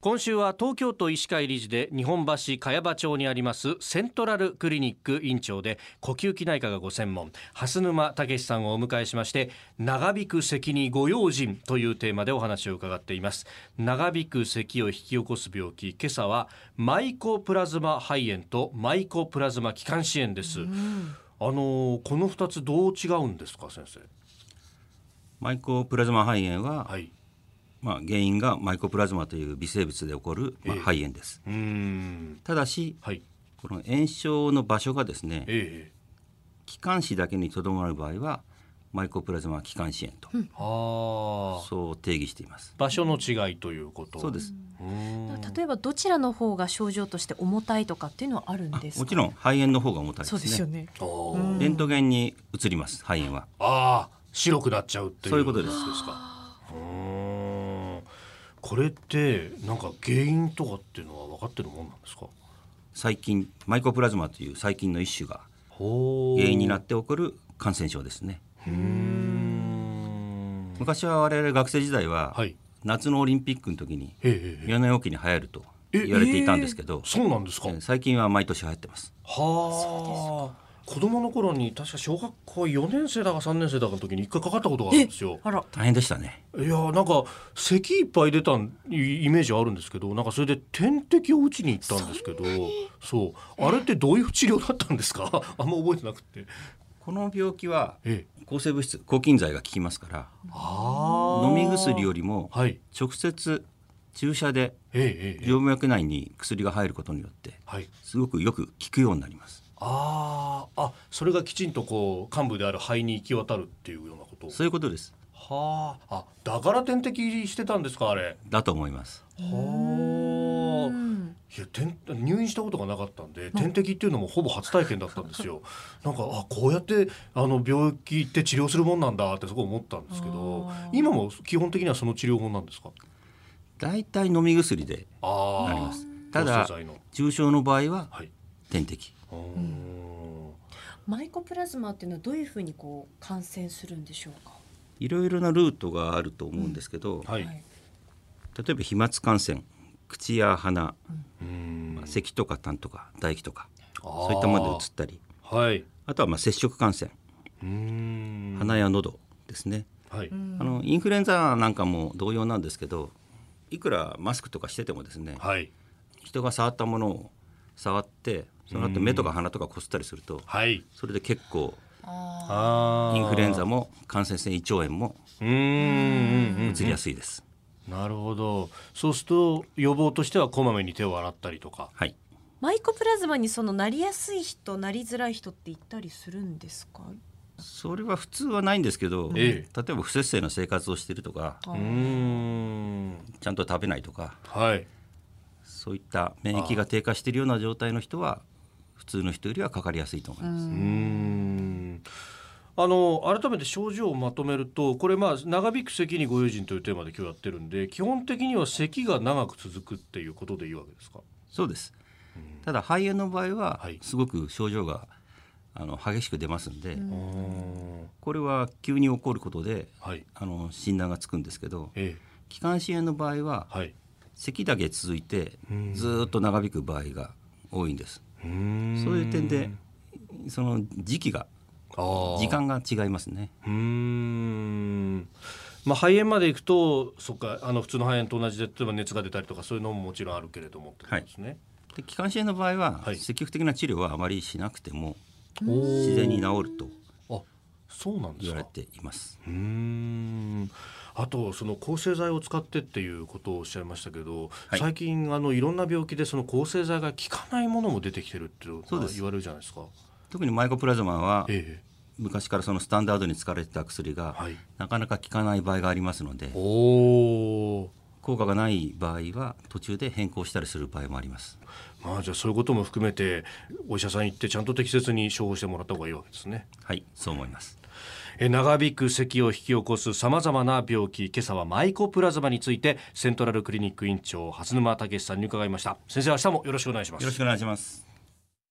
今週は東京都医師会理事で日本橋茅場町にありますセントラルクリニック院長で呼吸器内科がご専門。蓮沼武さんをお迎えしまして長引く咳にご用心というテーマでお話を伺っています。長引く咳を引き起こす病気。今朝はマイコプラズマ肺炎とマイコプラズマ気管支炎です、あのこの二つどう違うんですか先生？マイコプラズマ肺炎は、はいまあ、原因がマイコプラズマという微生物で起こる、まあ、肺炎です。えー、ただし、はい、この炎症の場所がですね、えー、気管支だけにとどまる場合はマイコプラズマ気管支炎と、うん、そう定義しています。場所の違いということ。そうです。例えばどちらの方が症状として重たいとかっていうのはあるんですもちろん肺炎の方が重たいですね。そうですよね。レントゲンに移ります肺炎は。ああ白くなっちゃうっていう。そういうことです。ですかこれってなんか原因とかっていうのは分かってるもんなんですか？細菌マイコプラズマという細菌の一種が原因になって起こる感染症ですね。昔は我々学生時代は、はい、夏のオリンピックの時に4年おきに流行ると言われていたんですけど、そうなんですか？最近は毎年流行ってます。はあ子供の頃に確か小学校4年生だか3年生だかの時に一回かかったことがあるんですよ。大変でしたね。いやなんか咳いっぱい出たイメージあるんですけどなんかそれで点滴を打ちに行ったんですけどそう。あれってどういう治療だったんですか？あんま覚えてなくて。この病気は抗生物質抗菌剤が効きますから飲み薬よりも直接注射で静脈内に薬が入ることによってすごくよく効くようになります。ああそれがきちんとこう幹部である肺に行き渡るっていうようなこと？そういうことです。はあ。あだから点滴してたんですかあれ？だと思います。はあ。いや入院したことがなかったんで点滴っていうのもほぼ初体験だったんですよ。なんかあこうやってあの病気って治療するもんなんだってすごい思ったんですけど今も基本的にはその治療法なんですか？大体飲み薬でなります。ただ重症の場合は点滴、マイコプラズマっていうのはどういうふうにこう感染するんでしょうか？いろいろなルートがあると思うんですけど、うん。はい、例えば飛沫感染口や鼻、うん、まあ、咳とか痰とか唾液とかそういったものでうつったり、はい、あとはまあ接触感染。鼻や喉ですね、はい、あのインフルエンザなんかも同様なんですけどいくらマスクとかしててもですね、はい、人が触ったものを触ってその後目とか鼻とかこすったりすると、はい、それで結構インフルエンザも感染性胃腸炎もうつりやすいです。なるほど。そうすると予防としてはこまめに手を洗ったりとか、はい、マイコプラズマにそのなりやすい人なりづらい人っていったりするんですか？それは普通はないんですけど、ええ、例えば不摂生の生活をしているとかうん。ちゃんと食べないとか、はい、そういった免疫が低下しているような状態の人は普通の人よりはかかりやすいと思います。うん。あの改めて症状をまとめるとこれまあ長引く咳にご用心というテーマで今日やってるんで基本的には咳が長く続くっていうことでいいわけですか？そうです、ただ肺炎の場合はすごく症状があの激しく出ますんで、これは急に起こることで、はい、あの診断がつくんですけど、ええ、気管支炎の場合は、はい、咳だけ続いてずっと長引く場合が多いんです。そういう点でその時期が時間が違いますね。うん。まあ、肺炎までいくとそっかあの普通の肺炎と同じで例えば熱が出たりとかそういうのももちろんあるけれどもってことですね。はい、で気管支炎の場合は、はい、積極的な治療はあまりしなくても自然に治ると。あそうなんです言われています。うんあとその抗生剤を使ってっていうことをおっしゃいましたけど、はい、最近あのいろんな病気でその抗生剤が効かないものも出てきてるって言われるじゃないですか。特にマイコプラズマは、ええ、昔からそのスタンダードに使われてた薬が、はい、なかなか効かない場合がありますので効果がない場合は途中で変更したりする場合もあります。まあ、じゃあそういうことも含めてお医者さん行ってちゃんと適切に処方してもらった方がいいわけですね。はいそう思いますえ長引く咳を引き起こすさまざまな病気今朝はマイコプラズマについてセントラルクリニック院長蓮沼武さんに伺いました。先生明日もよろしくお願いします。よろしくお願いします。